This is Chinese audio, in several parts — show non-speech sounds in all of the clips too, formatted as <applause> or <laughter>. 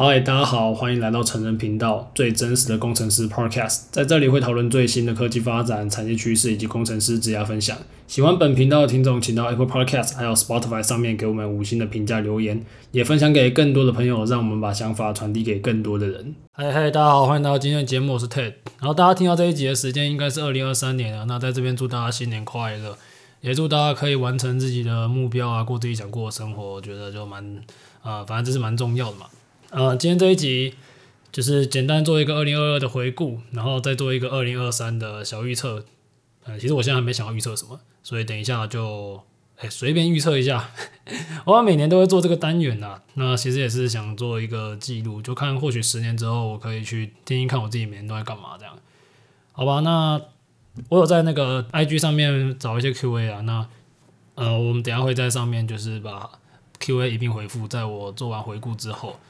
嗨，大家好，欢迎来到成人频道，最真实的工程师 Podcast，在这里会讨论最新的科技发展、产业趋势以及工程师职业分享。喜欢本频道的听众，请到 Apple Podcast 还有 Spotify 上面给我们五星的评价留言，也分享给更多的朋友，让我们把想法传递给更多的人。嗨嗨，大家好，欢迎来到今天的节目，我是 Ted。然后大家听到这一集的时间应该是二零二三年了，那在这边祝大家新年快乐，也祝大家可以完成自己的目标啊，过自己想过的生活，我觉得就蛮啊、反正这是蛮重要的嘛。呃，今天这一集就是简单做一个二零二二的回顾，然后再做一个二零二三的小预测。呃，其实我现在还没想要预测什么，所以等一下就哎随便预测一下。<laughs> 我每年都会做这个单元呐，那其实也是想做一个记录，就看或许十年之后我可以去听听看我自己每年都在干嘛这样。好吧，那我有在那个 IG 上面找一些 QA 啊，那呃我们等下会在上面就是把 QA 一并回复，在我做完回顾之后。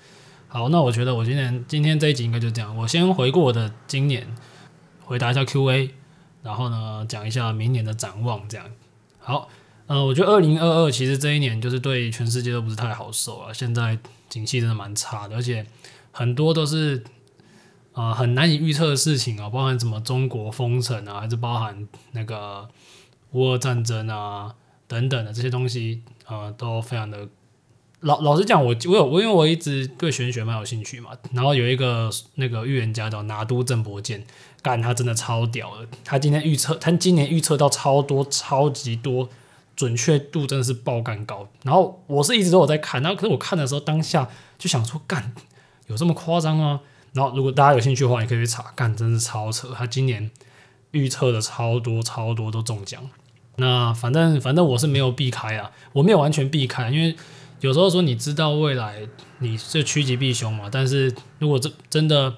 好，那我觉得我今年今天这一集应该就这样。我先回顾我的今年，回答一下 Q&A，然后呢讲一下明年的展望。这样好，呃，我觉得二零二二其实这一年就是对全世界都不是太好受啊。现在景气真的蛮差的，而且很多都是呃很难以预测的事情啊，包含什么中国封城啊，还是包含那个乌俄战争啊等等的这些东西啊，呃，都非常的。老老实讲，我我有我因为我一直对玄学蛮有兴趣嘛，然后有一个那个预言家叫拿督郑伯健，干他真的超屌的，他今天预测，他今年预测到超多超级多，准确度真的是爆干高。然后我是一直都有在看，然后可是我看的时候当下就想说，干有这么夸张吗？然后如果大家有兴趣的话，也可以去查，干真是超扯，他今年预测的超多超多都中奖。那反正反正我是没有避开啊，我没有完全避开，因为。有时候说你知道未来你是趋吉避凶嘛，但是如果真真的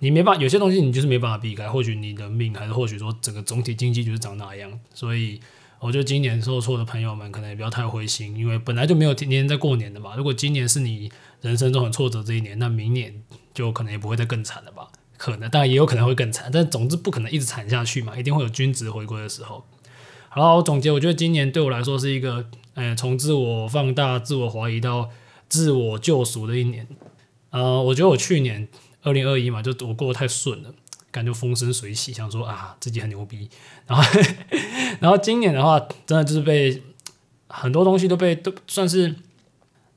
你没办法，有些东西你就是没办法避开，或许你的命，还是或许说整个总体经济就是长那样。所以我觉得今年受挫的朋友们可能也不要太灰心，因为本来就没有天天在过年的嘛。如果今年是你人生中很挫折这一年，那明年就可能也不会再更惨了吧？可能，当然也有可能会更惨，但总之不可能一直惨下去嘛，一定会有均值回归的时候。好了，我总结，我觉得今年对我来说是一个。哎，从自我放大、自我怀疑到自我救赎的一年，呃，我觉得我去年二零二一嘛，就我过得太顺了，感觉风生水起，想说啊自己很牛逼，然后 <laughs> 然后今年的话，真的就是被很多东西都被都算是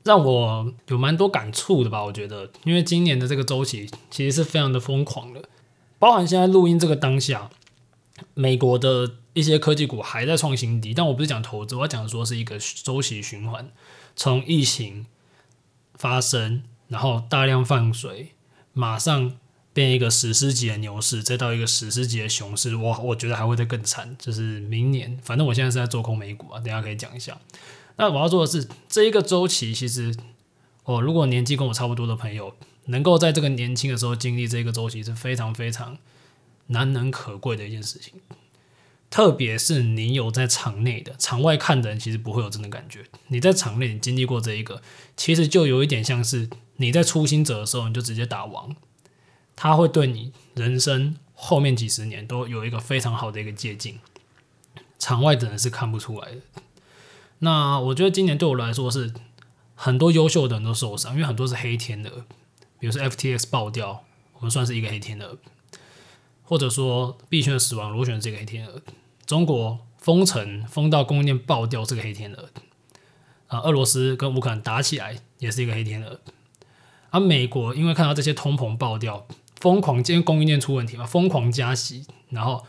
让我有蛮多感触的吧，我觉得，因为今年的这个周期其实是非常的疯狂的，包含现在录音这个当下，美国的。一些科技股还在创新低，但我不是讲投资，我要讲说是一个周期循环，从疫情发生，然后大量放水，马上变一个史诗级的牛市，再到一个史诗级的熊市，我我觉得还会再更惨，就是明年，反正我现在是在做空美股啊，等下可以讲一下。那我要做的是这一个周期，其实哦，如果年纪跟我差不多的朋友，能够在这个年轻的时候经历这个周期，是非常非常难能可贵的一件事情。特别是你有在场内的，场外看的人其实不会有这种感觉。你在场内，你经历过这一个，其实就有一点像是你在初心者的时候，你就直接打王，他会对你人生后面几十年都有一个非常好的一个借镜。场外的人是看不出来的。那我觉得今年对我来说是很多优秀的人都受伤，因为很多是黑天鹅，比如说 FTX 爆掉，我们算是一个黑天鹅，或者说币圈的死亡螺旋这个黑天鹅。中国封城封到供应链爆掉，这个黑天鹅啊！俄罗斯跟乌克兰打起来也是一个黑天鹅。而、啊、美国因为看到这些通膨爆掉，疯狂今天供应链出问题嘛，疯狂加息，然后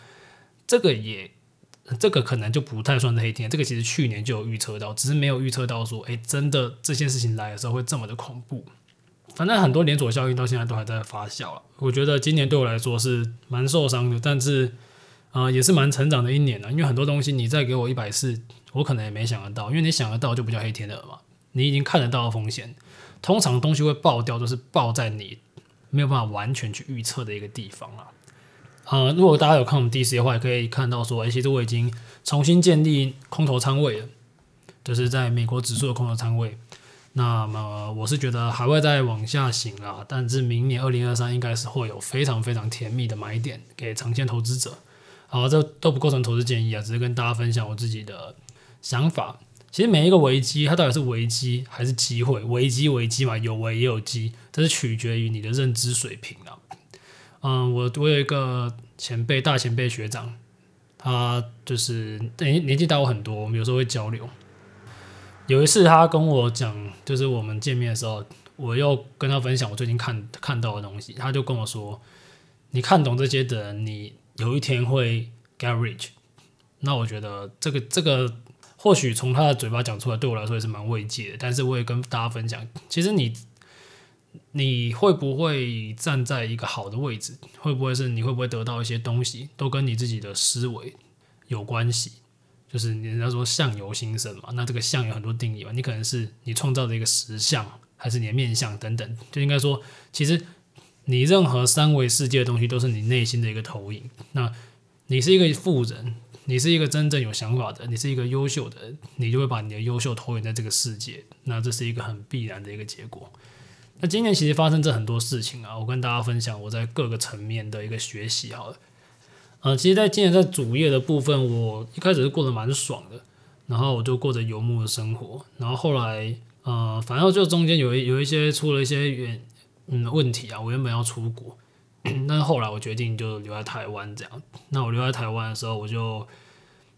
这个也这个可能就不太算是黑天鹅。这个其实去年就有预测到，只是没有预测到说，哎，真的这件事情来的时候会这么的恐怖。反正很多连锁效应到现在都还在发酵了。我觉得今年对我来说是蛮受伤的，但是。啊、也是蛮成长的一年了，因为很多东西你再给我一百次，我可能也没想得到，因为你想得到就不叫黑天鹅嘛，你已经看得到风险，通常东西会爆掉都是爆在你没有办法完全去预测的一个地方了。呃，如果大家有看我们 DC 的话，也可以看到说，哎，其实我已经重新建立空头仓位了，就是在美国指数的空头仓位。那么我是觉得还会再往下行啊，但是明年二零二三应该是会有非常非常甜蜜的买点给长线投资者。好，这都不构成投资建议啊，只是跟大家分享我自己的想法。其实每一个危机，它到底是危机还是机会？危机危机嘛，有危也有机，这是取决于你的认知水平啊。嗯，我我有一个前辈，大前辈学长，他就是年年纪大我很多，我们有时候会交流。有一次他跟我讲，就是我们见面的时候，我又跟他分享我最近看看到的东西，他就跟我说：“你看懂这些的人，你有一天会 get rich。”那我觉得这个这个或许从他的嘴巴讲出来，对我来说也是蛮慰藉的。但是我也跟大家分享，其实你你会不会站在一个好的位置，会不会是你会不会得到一些东西，都跟你自己的思维有关系。就是人家说相由心生嘛，那这个相有很多定义嘛，你可能是你创造的一个实相，还是你的面相等等，就应该说，其实你任何三维世界的东西都是你内心的一个投影。那你是一个富人，你是一个真正有想法的，你是一个优秀的，你就会把你的优秀投影在这个世界，那这是一个很必然的一个结果。那今年其实发生这很多事情啊，我跟大家分享我在各个层面的一个学习好了。呃，其实，在今年在主业的部分，我一开始是过得蛮爽的，然后我就过着游牧的生活，然后后来，呃，反正就中间有一有一些出了一些原嗯问题啊，我原本要出国，<clears throat> 但是后来我决定就留在台湾这样。那我留在台湾的时候，我就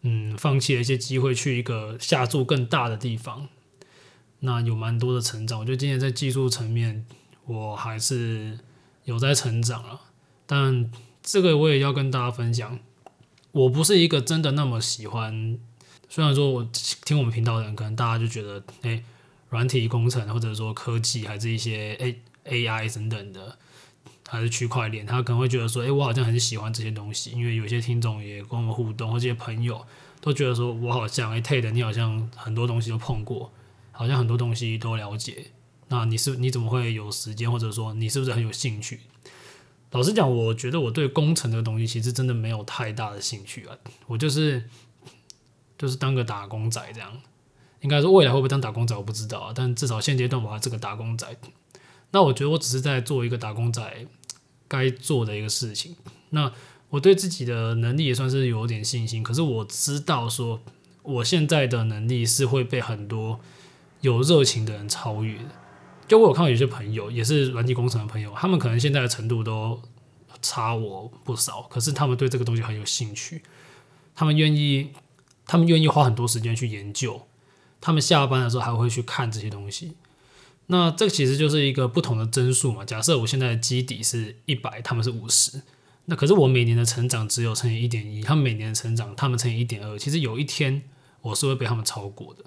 嗯放弃了一些机会，去一个下注更大的地方，那有蛮多的成长。我觉得今年在技术层面，我还是有在成长了，但。这个我也要跟大家分享，我不是一个真的那么喜欢。虽然说我听我们频道的人，可能大家就觉得，哎，软体工程或者说科技，还是一些哎 AI 等等的，还是区块链，他可能会觉得说，哎，我好像很喜欢这些东西。因为有些听众也跟我们互动，或这些朋友都觉得说我好像，哎，Ted，你好像很多东西都碰过，好像很多东西都了解。那你是你怎么会有时间，或者说你是不是很有兴趣？老实讲，我觉得我对工程这个东西其实真的没有太大的兴趣啊。我就是就是当个打工仔这样，应该说未来会不会当打工仔我不知道啊。但至少现阶段我还是个打工仔。那我觉得我只是在做一个打工仔该做的一个事情。那我对自己的能力也算是有点信心。可是我知道说我现在的能力是会被很多有热情的人超越的。就我有看到有些朋友也是软体工程的朋友，他们可能现在的程度都差我不少，可是他们对这个东西很有兴趣，他们愿意，他们愿意花很多时间去研究，他们下班的时候还会去看这些东西。那这其实就是一个不同的增速嘛。假设我现在的基底是一百，他们是五十，那可是我每年的成长只有乘以一点一，他们每年的成长，他们乘以一点二，其实有一天我是会被他们超过的。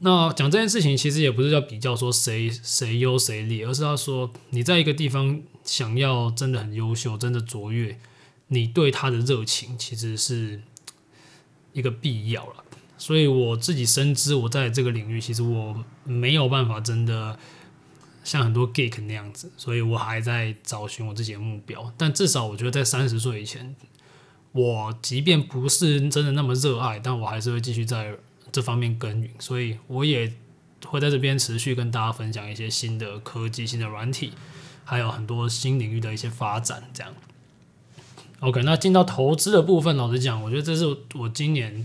那讲这件事情，其实也不是要比较说谁谁优谁劣，而是要说你在一个地方想要真的很优秀，真的卓越，你对他的热情其实是一个必要了。所以我自己深知，我在这个领域其实我没有办法真的像很多 geek 那样子，所以我还在找寻我自己的目标。但至少我觉得在三十岁以前，我即便不是真的那么热爱，但我还是会继续在。这方面耕耘，所以我也会在这边持续跟大家分享一些新的科技、新的软体，还有很多新领域的一些发展。这样，OK，那进到投资的部分，老实讲，我觉得这是我今年，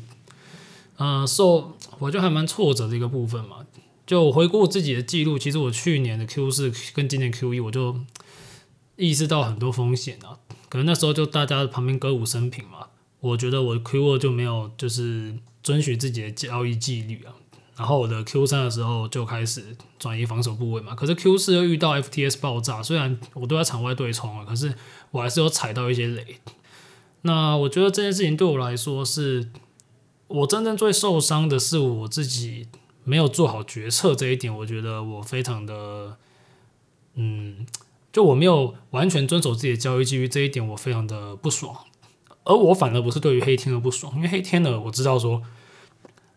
呃，受我觉得还蛮挫折的一个部分嘛。就我回顾自己的记录，其实我去年的 Q 四跟今年 Q 一，我就意识到很多风险啊。可能那时候就大家旁边歌舞升平嘛，我觉得我 Q 二就没有就是。遵循自己的交易纪律啊，然后我的 Q 三的时候就开始转移防守部位嘛。可是 Q 四又遇到 FTS 爆炸，虽然我都在场外对冲啊，可是我还是有踩到一些雷。那我觉得这件事情对我来说是，我真正最受伤的是我自己没有做好决策这一点。我觉得我非常的，嗯，就我没有完全遵守自己的交易纪律这一点，我非常的不爽。而我反而不是对于黑天鹅不爽，因为黑天鹅我知道说，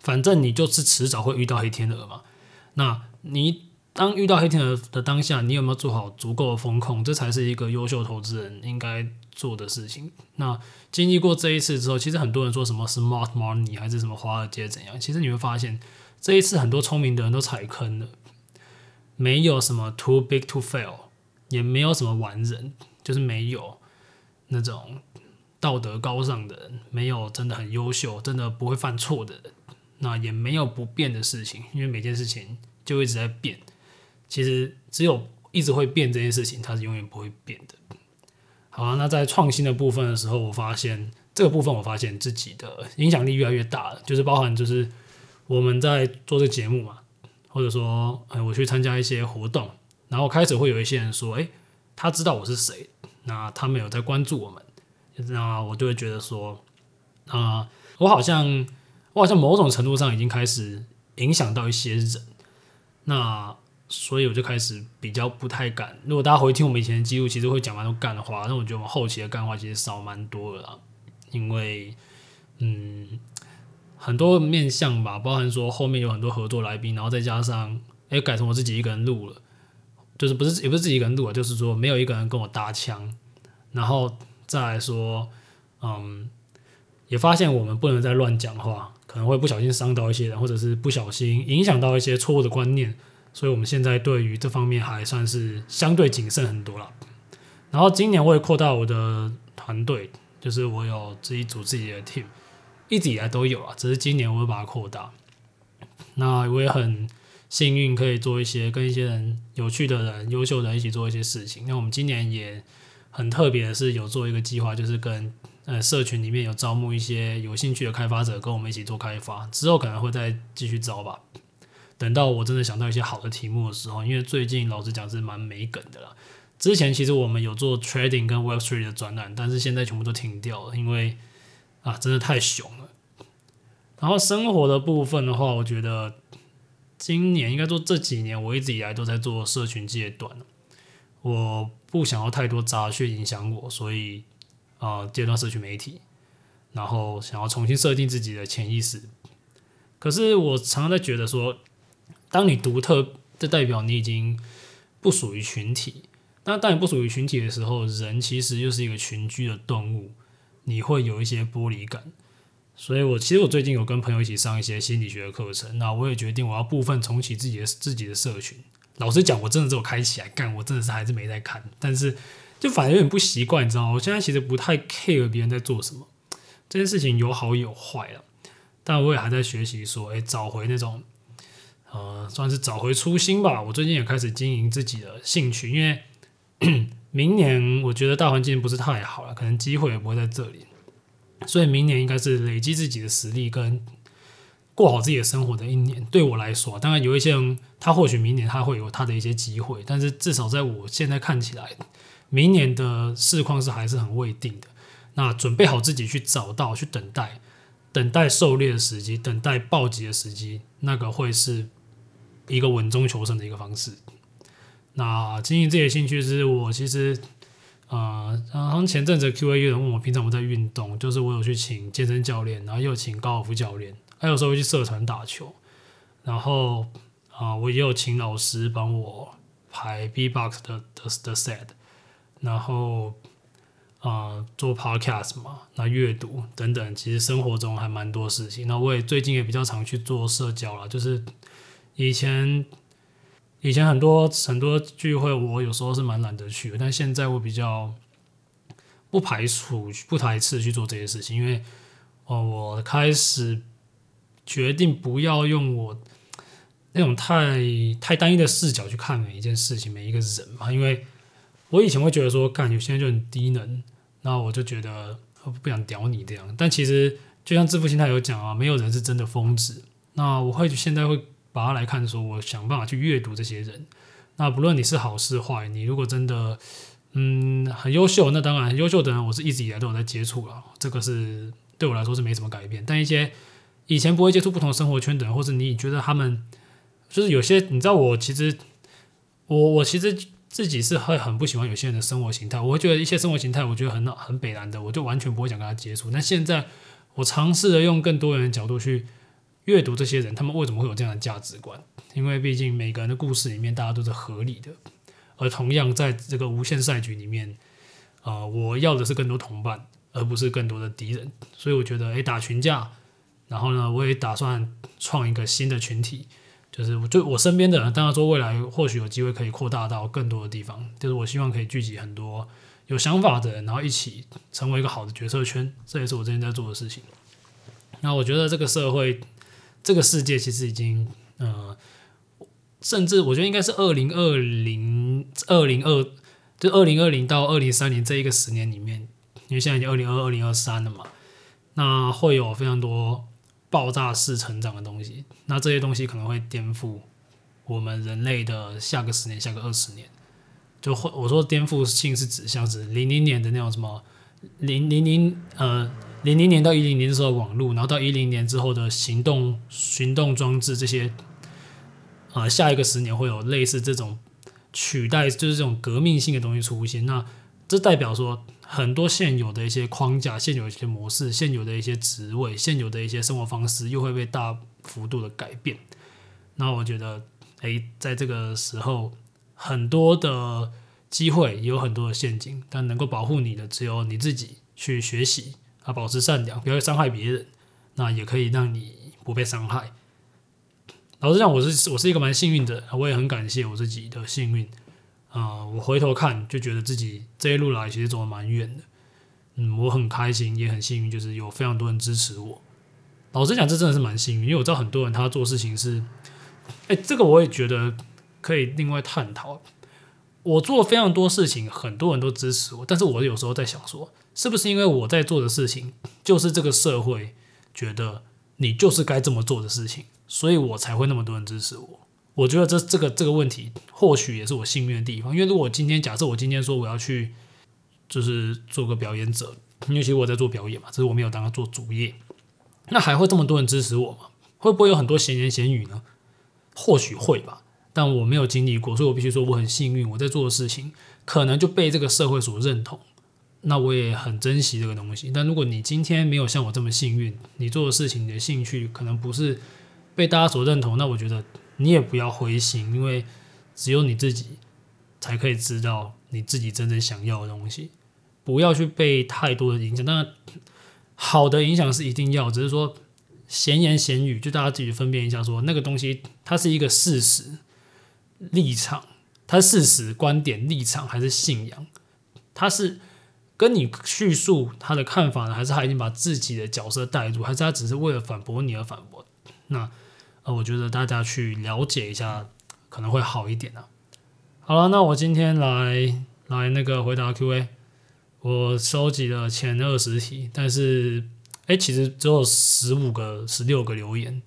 反正你就是迟早会遇到黑天鹅嘛。那你当遇到黑天鹅的当下，你有没有做好足够的风控？这才是一个优秀投资人应该做的事情。那经历过这一次之后，其实很多人说什么 smart money 还是什么华尔街怎样，其实你会发现这一次很多聪明的人都踩坑了，没有什么 too big to fail，也没有什么完人，就是没有那种。道德高尚的人，没有真的很优秀，真的不会犯错的人。那也没有不变的事情，因为每件事情就一直在变。其实只有一直会变这件事情，它是永远不会变的。好啊，那在创新的部分的时候，我发现这个部分，我发现自己的影响力越来越大了，就是包含就是我们在做这个节目嘛，或者说，哎，我去参加一些活动，然后开始会有一些人说，哎，他知道我是谁，那他们有在关注我们，那我就会觉得说，啊、我好像。我好像某种程度上已经开始影响到一些人，那所以我就开始比较不太敢。如果大家回听我们以前的记录，其实会讲蛮多干的话，那我觉得我们后期的干话其实少蛮多的啦。因为，嗯，很多面向吧，包含说后面有很多合作来宾，然后再加上哎改成我自己一个人录了，就是不是也不是自己一个人录啊，就是说没有一个人跟我搭腔，然后再来说，嗯，也发现我们不能再乱讲话。可能会不小心伤到一些人，或者是不小心影响到一些错误的观念，所以我们现在对于这方面还算是相对谨慎很多了。然后今年我也扩大我的团队，就是我有自己组自己的 team，一直以来都有啊，只是今年我会把它扩大。那我也很幸运可以做一些跟一些人有趣的人、优秀的人一起做一些事情。那我们今年也很特别的是有做一个计划，就是跟。呃，社群里面有招募一些有兴趣的开发者，跟我们一起做开发。之后可能会再继续招吧。等到我真的想到一些好的题目的时候，因为最近老实讲是蛮没梗的啦。之前其实我们有做 trading 跟 Web3 的专栏，但是现在全部都停掉了，因为啊，真的太熊了。然后生活的部分的话，我觉得今年应该说这几年我一直以来都在做社群阶段，我不想要太多杂讯影响我，所以。啊，阶段社群媒体，然后想要重新设定自己的潜意识。可是我常常在觉得说，当你独特，就代表你已经不属于群体。那当你不属于群体的时候，人其实又是一个群居的动物，你会有一些剥离感。所以我其实我最近有跟朋友一起上一些心理学的课程，那我也决定我要部分重启自己的自己的社群。老实讲，我真的只有开起来干，我真的是还是没在看，但是。就反而有点不习惯，你知道吗？我现在其实不太 care 别人在做什么，这件事情有好有坏了。但我也还在学习，说，哎，找回那种，呃，算是找回初心吧。我最近也开始经营自己的兴趣，因为 <clears throat> 明年我觉得大环境不是太好了，可能机会也不会在这里，所以明年应该是累积自己的实力跟过好自己的生活的一年。对我来说，当然有一些人，他或许明年他会有他的一些机会，但是至少在我现在看起来。明年的市况是还是很未定的，那准备好自己去找到、去等待、等待狩猎的时机、等待暴击的时机，那个会是一个稳中求胜的一个方式。那经营这些兴趣是我其实，呃，然后前阵子 Q&A 有人问我平常我在运动，就是我有去请健身教练，然后又请高尔夫教练，还有时候去社团打球，然后啊、我也有请老师帮我排 B-box 的的的 set。然后，啊、做 podcast 嘛，那阅读等等，其实生活中还蛮多事情。那我也最近也比较常去做社交了，就是以前以前很多很多聚会，我有时候是蛮懒得去的，但现在我比较不排除不排斥去做这些事情，因为哦、我开始决定不要用我那种太太单一的视角去看每一件事情、每一个人嘛，因为。我以前会觉得说，干，有些人就很低能，那我就觉得不想屌你这样。但其实就像致富心态有讲啊，没有人是真的疯子。那我会现在会把它来看说，我想办法去阅读这些人。那不论你是好是坏，你如果真的嗯很优秀，那当然优秀的人，我是一直以来都有在接触了，这个是对我来说是没什么改变。但一些以前不会接触不同生活圈的人，或者你觉得他们就是有些，你知道我其实我我其实。自己是会很不喜欢有些人的生活形态，我会觉得一些生活形态，我觉得很很北烂的，我就完全不会想跟他接触。那现在我尝试着用更多人的角度去阅读这些人，他们为什么会有这样的价值观？因为毕竟每个人的故事里面，大家都是合理的。而同样在这个无限赛局里面，啊、呃，我要的是更多同伴，而不是更多的敌人。所以我觉得，诶，打群架，然后呢，我也打算创一个新的群体。就是，就我身边的人，当然说未来或许有机会可以扩大到更多的地方。就是我希望可以聚集很多有想法的人，然后一起成为一个好的决策圈。这也是我最近在做的事情。那我觉得这个社会这个世界其实已经呃，甚至我觉得应该是二零二零二零二就二零二零到二零三零这一个十年里面，因为现在已经二零二二零二三了嘛，那会有非常多爆炸式成长的东西，那这些东西可能会颠覆我们人类的下个十年、下个二十年。就会我说颠覆性是指像是零零年的那种什么零零零呃零零年到一零年的时候网络，然后到一零年之后的行动行动装置这些，呃下一个十年会有类似这种取代，就是这种革命性的东西出现。那这代表说很多现有的一些框架、现有的一些模式、现有的一些职位、现有的一些生活方式又会被大幅度的改变。那我觉得，诶，在这个时候。很多的机会，也有很多的陷阱，但能够保护你的只有你自己去学习啊，保持善良，不要伤害别人，那也可以让你不被伤害。老实讲，我是我是一个蛮幸运的，我也很感谢我自己的幸运啊、我回头看就觉得自己这一路来其实走得蛮远的，嗯，我很开心，也很幸运，就是有非常多人支持我。老实讲，这真的是蛮幸运，因为我知道很多人他做事情是，哎，这个我也觉得。可以另外探讨。我做非常多事情，很多人都支持我，但是我有时候在想说，是不是因为我在做的事情就是这个社会觉得你就是该这么做的事情，所以我才会那么多人支持我？我觉得这这个这个问题或许也是我幸运的地方，因为如果今天假设我今天说我要去就是做个表演者，因为其实我在做表演嘛，只是我没有当他做主业，那还会这么多人支持我吗？会不会有很多闲言闲语呢？或许会吧。但我没有经历过，所以我必须说我很幸运，我在做的事情可能就被这个社会所认同。那我也很珍惜这个东西。但如果你今天没有像我这么幸运，你做的事情、你的兴趣可能不是被大家所认同，那我觉得你也不要灰心，因为只有你自己才可以知道你自己真正想要的东西。不要去被太多的影响，当然好的影响是一定要，只是说闲言闲语，就大家自己分辨一下说，那个东西它是一个事实。立场，它是事实、观点、立场还是信仰？它是跟你叙述他的看法呢，还是他已经把自己的角色带入，还是他只是为了反驳你而反驳？那呃，我觉得大家去了解一下可能会好一点啊。好了，那我今天来来那个回答 Q&A，我收集了前二十题，但是哎，其实只有十五个、十六个留言，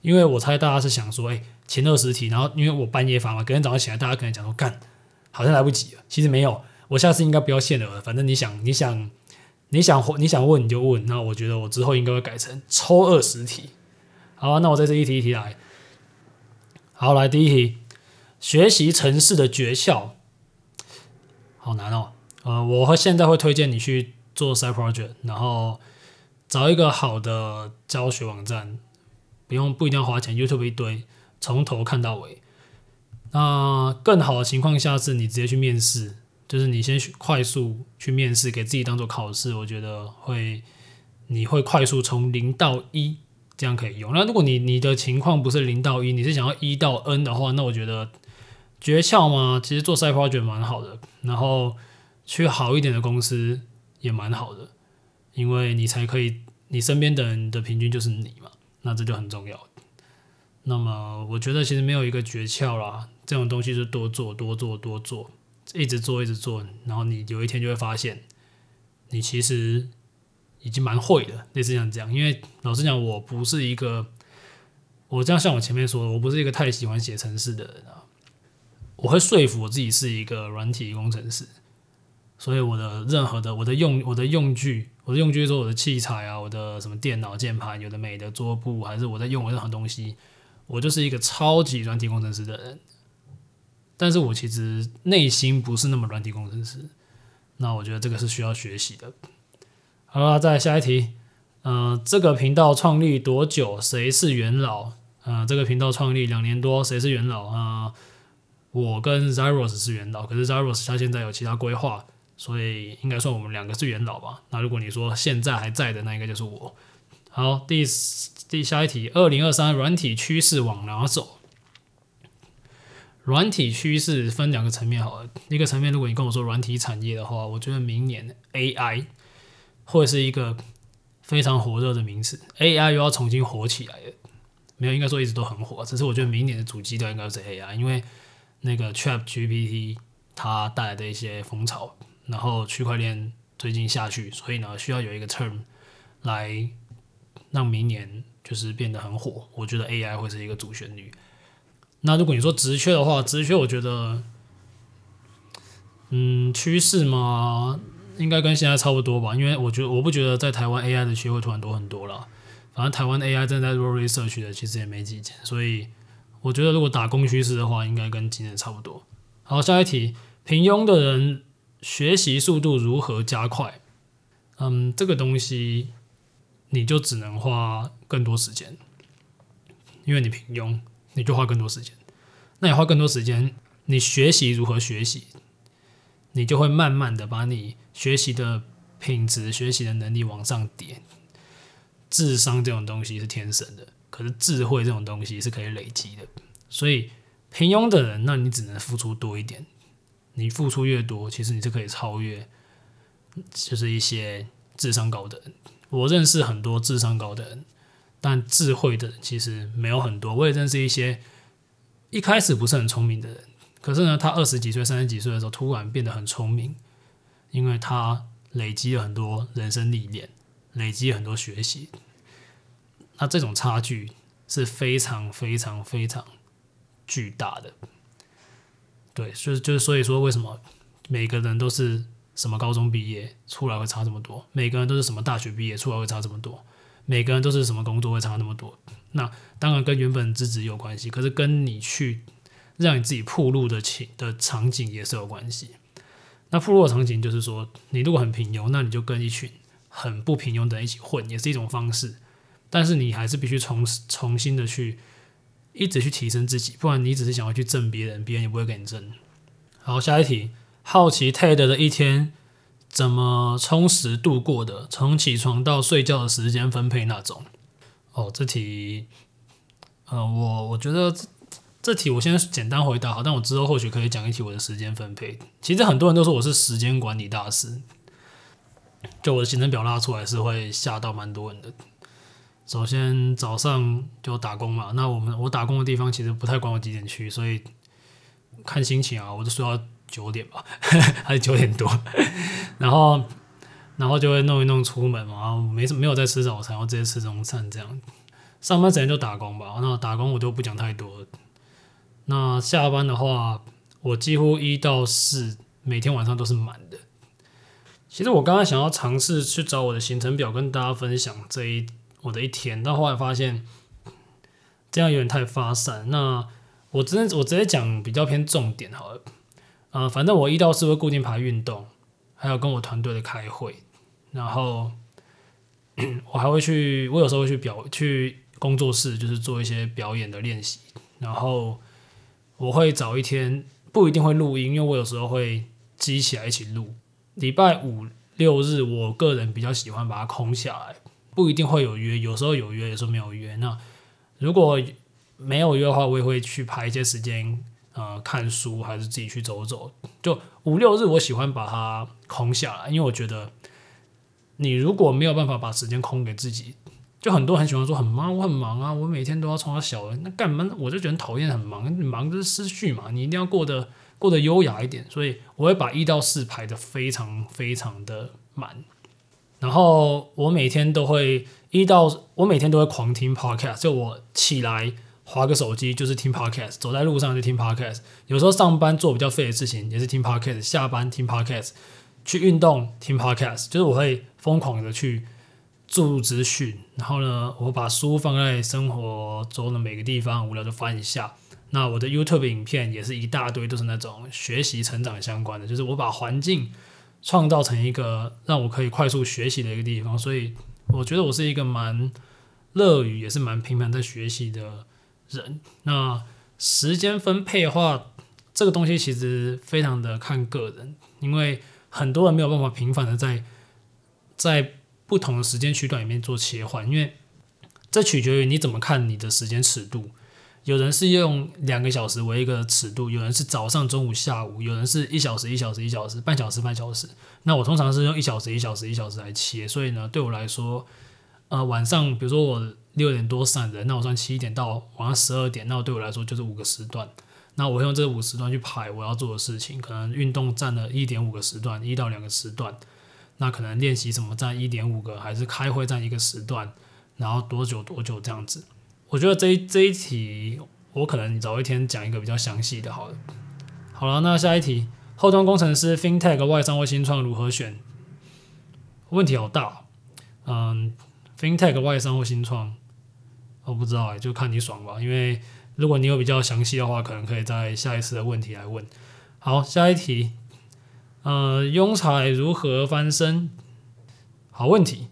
因为我猜大家是想说，哎。前二十题，然后因为我半夜发嘛，隔天早上起来，大家可能讲说干，好像来不及了。其实没有，我下次应该不要限额了。反正你想，你想，你想，你想问你就问。那我觉得我之后应该会改成抽二十题。好啊，那我在这一题一题来。好，来第一题，学习城市的诀窍，好难哦。呃，我会现在会推荐你去做 side project，然后找一个好的教学网站，不用不一定要花钱，YouTube 一堆。从头看到尾，那更好的情况下是你直接去面试，就是你先去快速去面试，给自己当做考试，我觉得会你会快速从零到一，这样可以用。那如果你你的情况不是零到一，你是想要一到 N 的话，那我觉得诀窍嘛，其实做 side project 蛮好的，然后去好一点的公司也蛮好的，因为你才可以，你身边的人的平均就是你嘛，那这就很重要。那么我觉得其实没有一个诀窍啦，这种东西是多做多做多做，一直做一直做，然后你有一天就会发现，你其实已经蛮会的，类似像这样。因为老实讲，我不是一个，我这样像我前面说的，我不是一个太喜欢写程式的人啊。我会说服我自己是一个软体工程师，所以我的任何的我的用我的用具，我的用具说我的器材啊，我的什么电脑键盘，有的没的桌布，还是我在用的任何东西。我就是一个超级软体工程师的人，但是我其实内心不是那么软体工程师。那我觉得这个是需要学习的。好了，再下一题。呃，这个频道创立多久？谁是元老？呃，这个频道创立两年多，谁是元老、呃？我跟 Zyros 是元老，可是 Zyros 他现在有其他规划，所以应该算我们两个是元老吧。那如果你说现在还在的，那应该就是我。好，第第下一题，二零二三软体趋势往哪走？软体趋势分两个层面，好了，一个层面，如果你跟我说软体产业的话，我觉得明年 AI 会是一个非常火热的名词，AI 又要重新火起来了。没有，应该说一直都很火。只是我觉得明年的主基调应该是 AI，因为那个 ChatGPT 它带来的一些风潮，然后区块链最近下去，所以呢需要有一个 term 来让明年就是变得很火。我觉得 AI 会是一个主旋律。那如果你说职缺的话，职缺我觉得，嗯，趋势嘛，应该跟现在差不多吧。因为我觉得我不觉得在台湾 AI 的缺会突然多很多了。反正台湾 AI 正在做 research 的，其实也没几件，所以我觉得如果打工趋势的话，应该跟今年差不多。好，下一题，平庸的人学习速度如何加快？嗯，这个东西你就只能花更多时间，因为你平庸，你就花更多时间。那你花更多时间，你学习如何学习，你就会慢慢的把你学习的品质、学习的能力往上叠。智商这种东西是天生的，可是智慧这种东西是可以累积的。所以平庸的人，那你只能付出多一点。你付出越多，其实你是可以超越，就是一些智商高的人。我认识很多智商高的人，但智慧的人其实没有很多。我也认识一些一开始不是很聪明的人，可是呢，他二十几岁、三十几岁的时候突然变得很聪明，因为他累积了很多人生历练。累积很多学习，那这种差距是非常非常非常巨大的。对，就是就是所以说，为什么每个人都是什么高中毕业出来会差这么多？每个人都是什么大学毕业出来会差这么多？每个人都是什么工作会差那么多？那当然跟原本资质有关系，可是跟你去让你自己铺路的情的场景也是有关系。那铺路的场景就是说，你如果很平庸，那你就跟一群。很不平庸的人一起混也是一种方式，但是你还是必须重重新的去一直去提升自己，不然你只是想要去挣别人，别人也不会给你挣。好，下一题，好奇 Ted 的一天怎么充实度过的？从起床到睡觉的时间分配那种。哦，这题，呃，我我觉得这，题我先简单回答好，但我之后或许可以讲一题我的时间分配。其实很多人都说我是时间管理大师。就我的行程表拉出来是会吓到蛮多人的。首先早上就打工嘛，那我们我打工的地方其实不太管我几点去，所以看心情啊，我就睡到九点吧，<laughs> 还是九点多，<laughs> 然后然后就会弄一弄出门嘛，然后没没有在吃早餐，然后直接吃中餐这样。上班时间就打工吧，那打工我就不讲太多。那下班的话，我几乎一到四每天晚上都是满的。其实我刚刚想要尝试去找我的行程表跟大家分享这一我的一天，但后来发现这样有点太发散。那我真的我直接讲比较偏重点好了。呃，反正我一到四会固定排运动，还有跟我团队的开会，然后 <clears throat> 我还会去，我有时候会去表去工作室，就是做一些表演的练习。然后我会找一天不一定会录音，因为我有时候会积起来一起录。礼拜五六日，我个人比较喜欢把它空下来，不一定会有约，有时候有约，有时候没有约。那如果没有约的话，我也会去排一些时间，呃，看书还是自己去走走。就五六日，我喜欢把它空下来，因为我觉得你如果没有办法把时间空给自己，就很多人很喜欢说很忙，我很忙啊，我每天都要冲到小人，那干嘛？我就觉得讨厌，很忙，忙就是失序嘛，你一定要过得。过得优雅一点，所以我会把一到四排的非常非常的满，然后我每天都会一到我每天都会狂听 podcast，就我起来滑个手机就是听 podcast，走在路上就听 podcast，有时候上班做比较费的事情也是听 podcast，下班听 podcast，去运动听 podcast，就是我会疯狂的去注入资讯，然后呢，我把书放在生活中的每个地方，无聊就翻一下。那我的 YouTube 影片也是一大堆，都是那种学习成长相关的，就是我把环境创造成一个让我可以快速学习的一个地方，所以我觉得我是一个蛮乐于也是蛮频繁在学习的人。那时间分配的话，这个东西其实非常的看个人，因为很多人没有办法频繁的在在不同的时间区段里面做切换，因为这取决于你怎么看你的时间尺度。有人是用两个小时为一个尺度，有人是早上、中午、下午，有人是一小时、一小时、一小时、半小时、半小时。那我通常是用一小时、一小时、一小时来切，所以呢，对我来说，呃，晚上比如说我六点多散人，那我算七点到晚上十二点，那对我来说就是五个时段。那我用这五个时段去排我要做的事情，可能运动占了一点五个时段，一到两个时段。那可能练习什么占一点五个，还是开会占一个时段，然后多久多久这样子。我觉得这一这一题，我可能早一天讲一个比较详细的，好了。好了，那下一题，后端工程师 FinTech 外商或新创如何选？问题好大，嗯，FinTech 外商或新创，我不知道哎，就看你爽吧，因为。如果你有比较详细的话，可能可以在下一次的问题来问。好，下一题，呃，庸才如何翻身？好问题，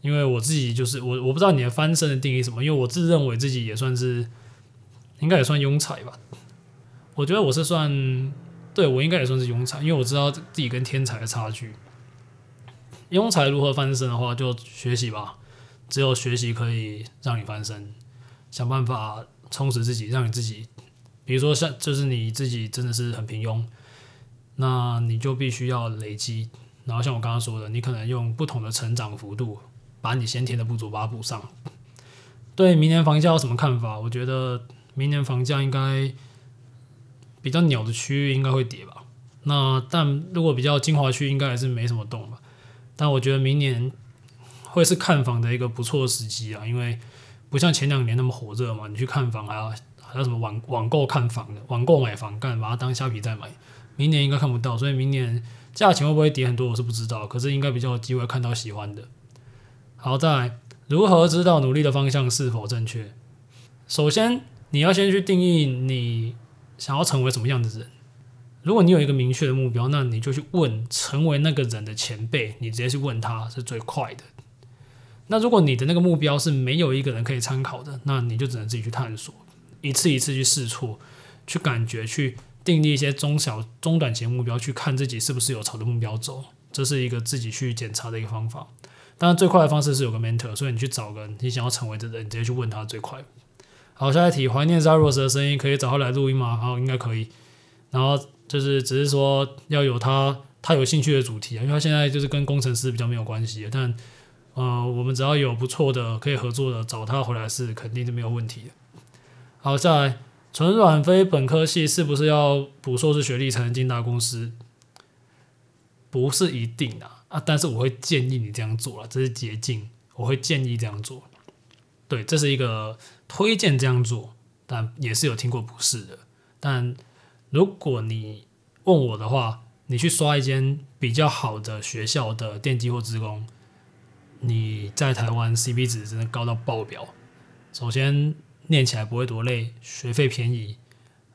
因为我自己就是我，我不知道你的翻身的定义什么，因为我自认为自己也算是，应该也算庸才吧。我觉得我是算，对，我应该也算是庸才，因为我知道自己跟天才的差距。庸才如何翻身的话，就学习吧，只有学习可以让你翻身，想办法。充实自己，让你自己，比如说像就是你自己真的是很平庸，那你就必须要累积。然后像我刚刚说的，你可能用不同的成长幅度，把你先天的不足把它补上。对明年房价有什么看法？我觉得明年房价应该比较鸟的区域应该会跌吧。那但如果比较精华区，应该还是没什么动吧。但我觉得明年会是看房的一个不错的时机啊，因为。不像前两年那么火热嘛，你去看房还要还要什么网网购看房的，网购买房干，把它当虾皮再买。明年应该看不到，所以明年价钱会不会跌很多，我是不知道。可是应该比较有机会看到喜欢的。好，再来，如何知道努力的方向是否正确？首先，你要先去定义你想要成为什么样的人。如果你有一个明确的目标，那你就去问成为那个人的前辈，你直接去问他是最快的。那如果你的那个目标是没有一个人可以参考的，那你就只能自己去探索，一次一次去试错，去感觉，去定立一些中小、中短期目标，去看自己是不是有朝着目标走，这是一个自己去检查的一个方法。当然，最快的方式是有个 mentor，所以你去找个你想要成为的人，你直接去问他最快。好，下一题，怀念 Zaros 的声音，可以找他来录音吗？好，应该可以。然后就是只是说要有他他有兴趣的主题啊，因为他现在就是跟工程师比较没有关系，但。呃，我们只要有不错的可以合作的，找他回来是肯定是没有问题的。好，再来，纯软非本科系是不是要补硕士学历才能进大公司？不是一定的啊，但是我会建议你这样做了，这是捷径，我会建议这样做。对，这是一个推荐这样做，但也是有听过不是的。但如果你问我的话，你去刷一间比较好的学校的电机或资工。你在台湾 CP 值真的高到爆表。首先念起来不会多累，学费便宜，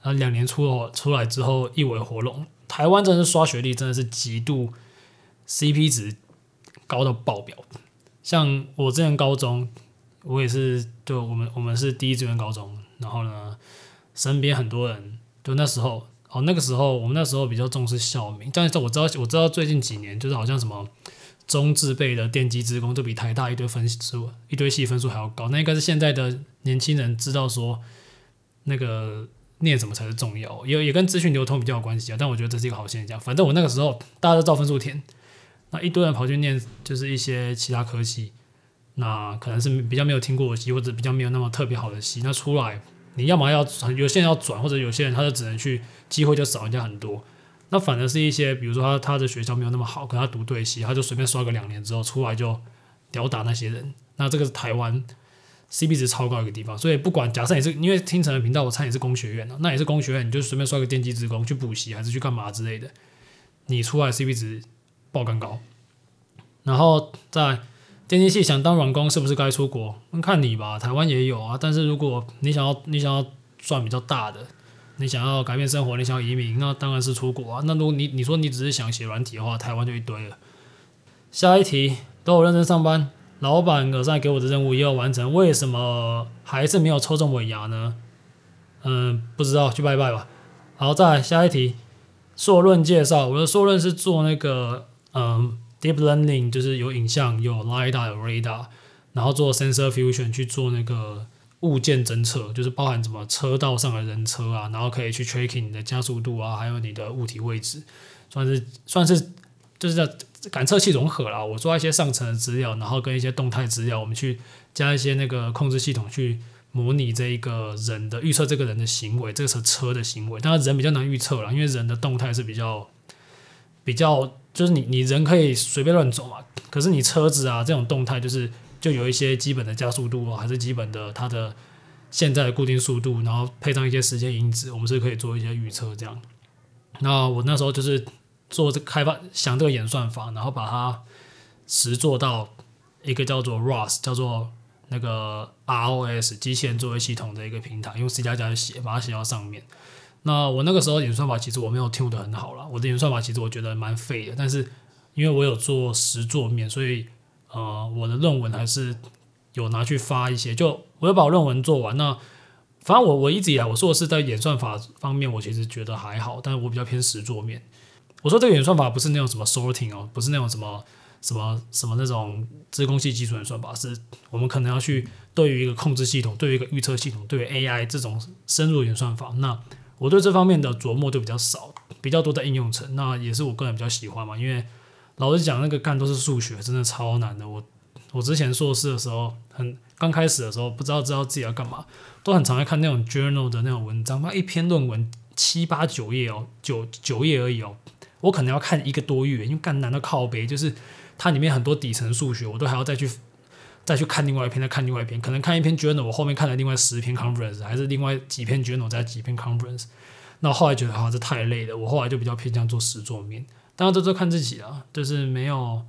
然后两年出出来之后一尾活龙。台湾真的是刷学历真的是极度 CP 值高到爆表。像我之前高中，我也是，就我们我们是第一志愿高中，然后呢，身边很多人，就那时候哦，那个时候我们那时候比较重视校名，但是我知道我知道最近几年就是好像什么。中字辈的电机职工都比台大一堆分数一堆系分数还要高，那应该是现在的年轻人知道说那个念什么才是重要，也也跟资讯流通比较有关系啊。但我觉得这是一个好现象。反正我那个时候大家都照分数填，那一堆人跑去念就是一些其他科系，那可能是比较没有听过的系或者比较没有那么特别好的系，那出来你要么要有些人要转，或者有些人他就只能去机会就少人家很多。那反而是一些，比如说他他的学校没有那么好，可他读对系，他就随便刷个两年之后出来就吊打那些人。那这个是台湾 CP 值超高一个地方，所以不管假设你是因为听成人频道，我猜你是工学院的，那也是工学院，你就随便刷个电机职工去补习还是去干嘛之类的，你出来 CP 值爆更高。然后在电机系想当软工是不是该出国？看你吧，台湾也有啊。但是如果你想要你想要赚比较大的。你想要改变生活，你想要移民，那当然是出国啊。那如果你你说你只是想写软体的话，台湾就一堆了。下一题，都有认真上班，老板耳塞给我的任务也要完成，为什么还是没有抽中尾牙呢？嗯，不知道，去拜拜吧。好，再来下一题，硕论介绍。我的硕论是做那个嗯，deep learning，就是有影像、有 lidar、有 radar，然后做 sensor fusion 去做那个。物件侦测就是包含什么车道上的人车啊，然后可以去 tracking 你的加速度啊，还有你的物体位置，算是算是就是叫感测器融合啦。我抓一些上层的资料，然后跟一些动态资料，我们去加一些那个控制系统去模拟这一个人的预测，这个人的行为，这个是车的行为。当然人比较难预测了，因为人的动态是比较比较，就是你你人可以随便乱走嘛，可是你车子啊这种动态就是就有一些基本的加速度啊，还是基本的它的现在的固定速度，然后配上一些时间因子，我们是可以做一些预测这样。那我那时候就是。做这开发想这个演算法，然后把它实做到一个叫做 ROS，叫做那个 ROS 机器人作业系统的一个平台，用 C 加加去写，把它写到上面。那我那个时候演算法其实我没有听得很好了，我的演算法其实我觉得蛮废的，但是因为我有做实作面，所以呃我的论文还是有拿去发一些，就我要把我论文做完。那反正我我一直以来我说的是在演算法方面，我其实觉得还好，但是我比较偏实作面。我说这个演算法不是那种什么 sorting 哦，不是那种什么什么什么那种自控系基础演算法，是我们可能要去对于一个控制系统、对于一个预测系统、对于 AI 这种深入演算法。那我对这方面的琢磨就比较少，比较多在应用层。那也是我个人比较喜欢嘛，因为老实讲，那个干都是数学，真的超难的。我我之前硕士的时候，很刚开始的时候，不知道知道自己要干嘛，都很常在看那种 journal 的那种文章，那一篇论文七八九页哦，九九页而已哦。我可能要看一个多月，因为干难到靠北，就是它里面很多底层数学，我都还要再去再去看另外一篇，再看另外一篇，可能看一篇 journal，我后面看了另外十篇 conference，还是另外几篇 journal 再几篇 conference。那后来觉得好像这太累了，我后来就比较偏向做实作面。当然这都看自己啊，就是没有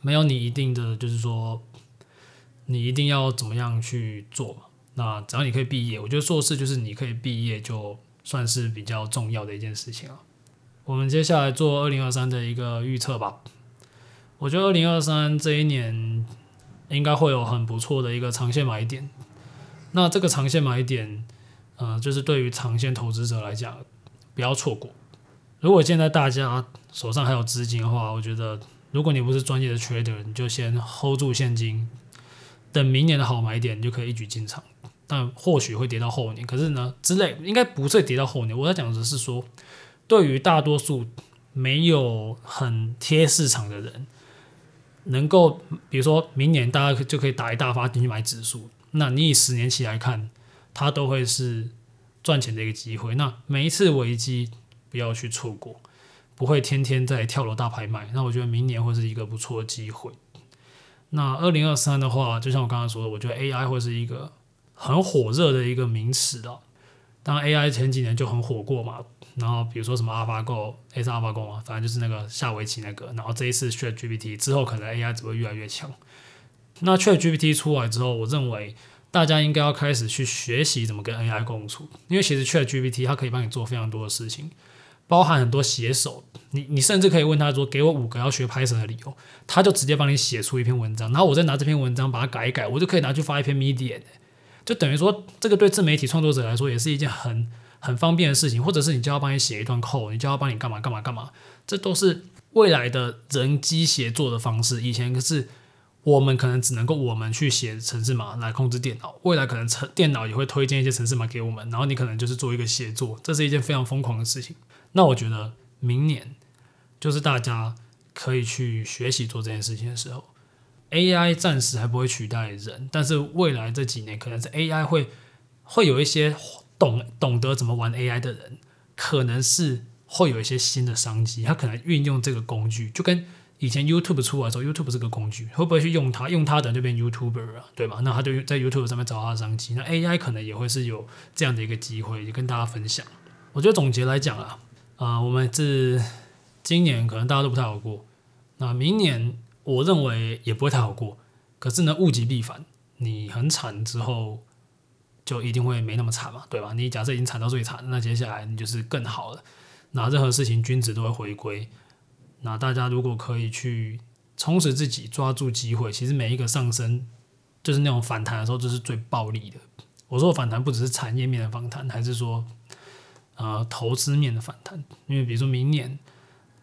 没有你一定的，就是说你一定要怎么样去做。那只要你可以毕业，我觉得硕士就是你可以毕业，就算是比较重要的一件事情啊。我们接下来做二零二三的一个预测吧。我觉得二零二三这一年应该会有很不错的一个长线买点。那这个长线买点，呃，就是对于长线投资者来讲，不要错过。如果现在大家手上还有资金的话，我觉得如果你不是专业的 trader，你就先 hold 住现金，等明年的好买点，你就可以一举进场。但或许会跌到后年，可是呢，之类应该不会跌到后年。我在讲的是说。对于大多数没有很贴市场的人，能够比如说明年大家就可以打一大发进去买指数，那你以十年期来看，它都会是赚钱的一个机会。那每一次危机不要去错过，不会天天在跳楼大拍卖。那我觉得明年会是一个不错的机会。那二零二三的话，就像我刚刚说的，我觉得 AI 会是一个很火热的一个名词的。当然 AI 前几年就很火过嘛。然后比如说什么 AlphaGo，诶是 AlphaGo 嘛，反正就是那个下围棋那个。然后这一次 ChatGPT 之后，可能 AI 只会越来越强。那 ChatGPT 出来之后，我认为大家应该要开始去学习怎么跟 AI 共处，因为其实 ChatGPT 它可以帮你做非常多的事情，包含很多写手。你你甚至可以问他说，给我五个要学 Python 的理由，他就直接帮你写出一篇文章。然后我再拿这篇文章把它改一改，我就可以拿去发一篇 Medium。就等于说，这个对自媒体创作者来说也是一件很。<laughs> 很方便的事情，或者是你就要帮你写一段 code，你就要帮你干嘛干嘛干嘛，这都是未来的人机协作的方式。以前可是我们可能只能够我们去写程式码来控制电脑，未来可能程电脑也会推荐一些程式码给我们，然后你可能就是做一个协作，这是一件非常疯狂的事情。那我觉得明年就是大家可以去学习做这件事情的时候，AI 暂时还不会取代人，但是未来这几年可能是 AI 会会有一些。懂懂得怎么玩 AI 的人，可能是会有一些新的商机。他可能运用这个工具，就跟以前 YouTube 出来的时候，YouTube 是个工具，会不会去用它？用它的人就变 YouTuber 啊，对吧？那他就在 YouTube 上面找他的商机。那 AI 可能也会是有这样的一个机会，也跟大家分享。我觉得总结来讲啊，啊、我们是今年可能大家都不太好过，那明年我认为也不会太好过。可是呢，物极必反，你很惨之后。就一定会没那么惨嘛，对吧？你假设已经惨到最惨，那接下来你就是更好了。那任何事情君子都会回归。那大家如果可以去充实自己，抓住机会，其实每一个上升就是那种反弹的时候，就是最暴利的。我说反弹不只是产业面的反弹，还是说呃投资面的反弹。因为比如说明年。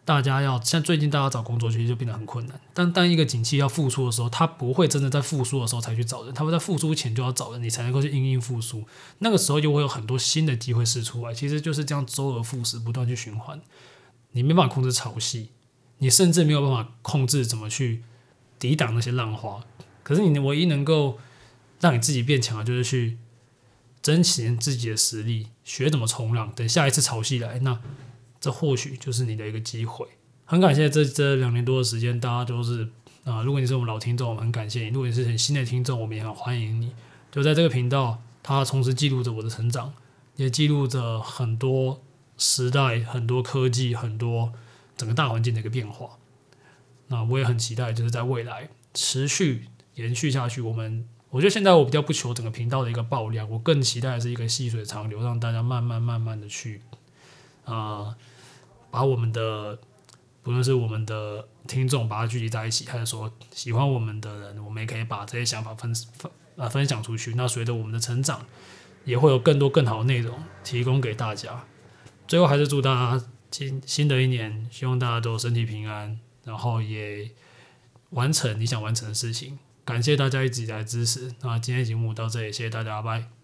大家要像最近大家找工作其实就变得很困难，但当一个景气要复苏的时候，他不会真的在复苏的时候才去找人，他会在复苏前就要找人，你才能够去应应复苏。那个时候就会有很多新的机会释出来，其实就是这样周而复始，不断去循环。你没办法控制潮汐，你甚至没有办法控制怎么去抵挡那些浪花。可是你唯一能够让你自己变强的，就是去增强自己的实力，学怎么冲浪。等下一次潮汐来，那这或许就是你的一个机会。很感谢这这两年多的时间，大家都是啊、如果你是我们老听众，我们很感谢你；如果你是很新的听众，我们也很欢迎你。就在这个频道，它同时记录着我的成长，也记录着很多时代、很多科技、很多整个大环境的一个变化。那我也很期待，就是在未来持续延续下去。我们我觉得现在我比较不求整个频道的一个爆量，我更期待的是一个细水长流，让大家慢慢慢慢的去啊、呃，把我们的。不论是我们的听众把它聚集在一起，还是说喜欢我们的人，我们也可以把这些想法分分啊分享出去。那随着我们的成长，也会有更多更好的内容提供给大家。最后还是祝大家新新的一年，希望大家都身体平安，然后也完成你想完成的事情。感谢大家一直以来支持。那今天节目到这里，谢谢大家，拜。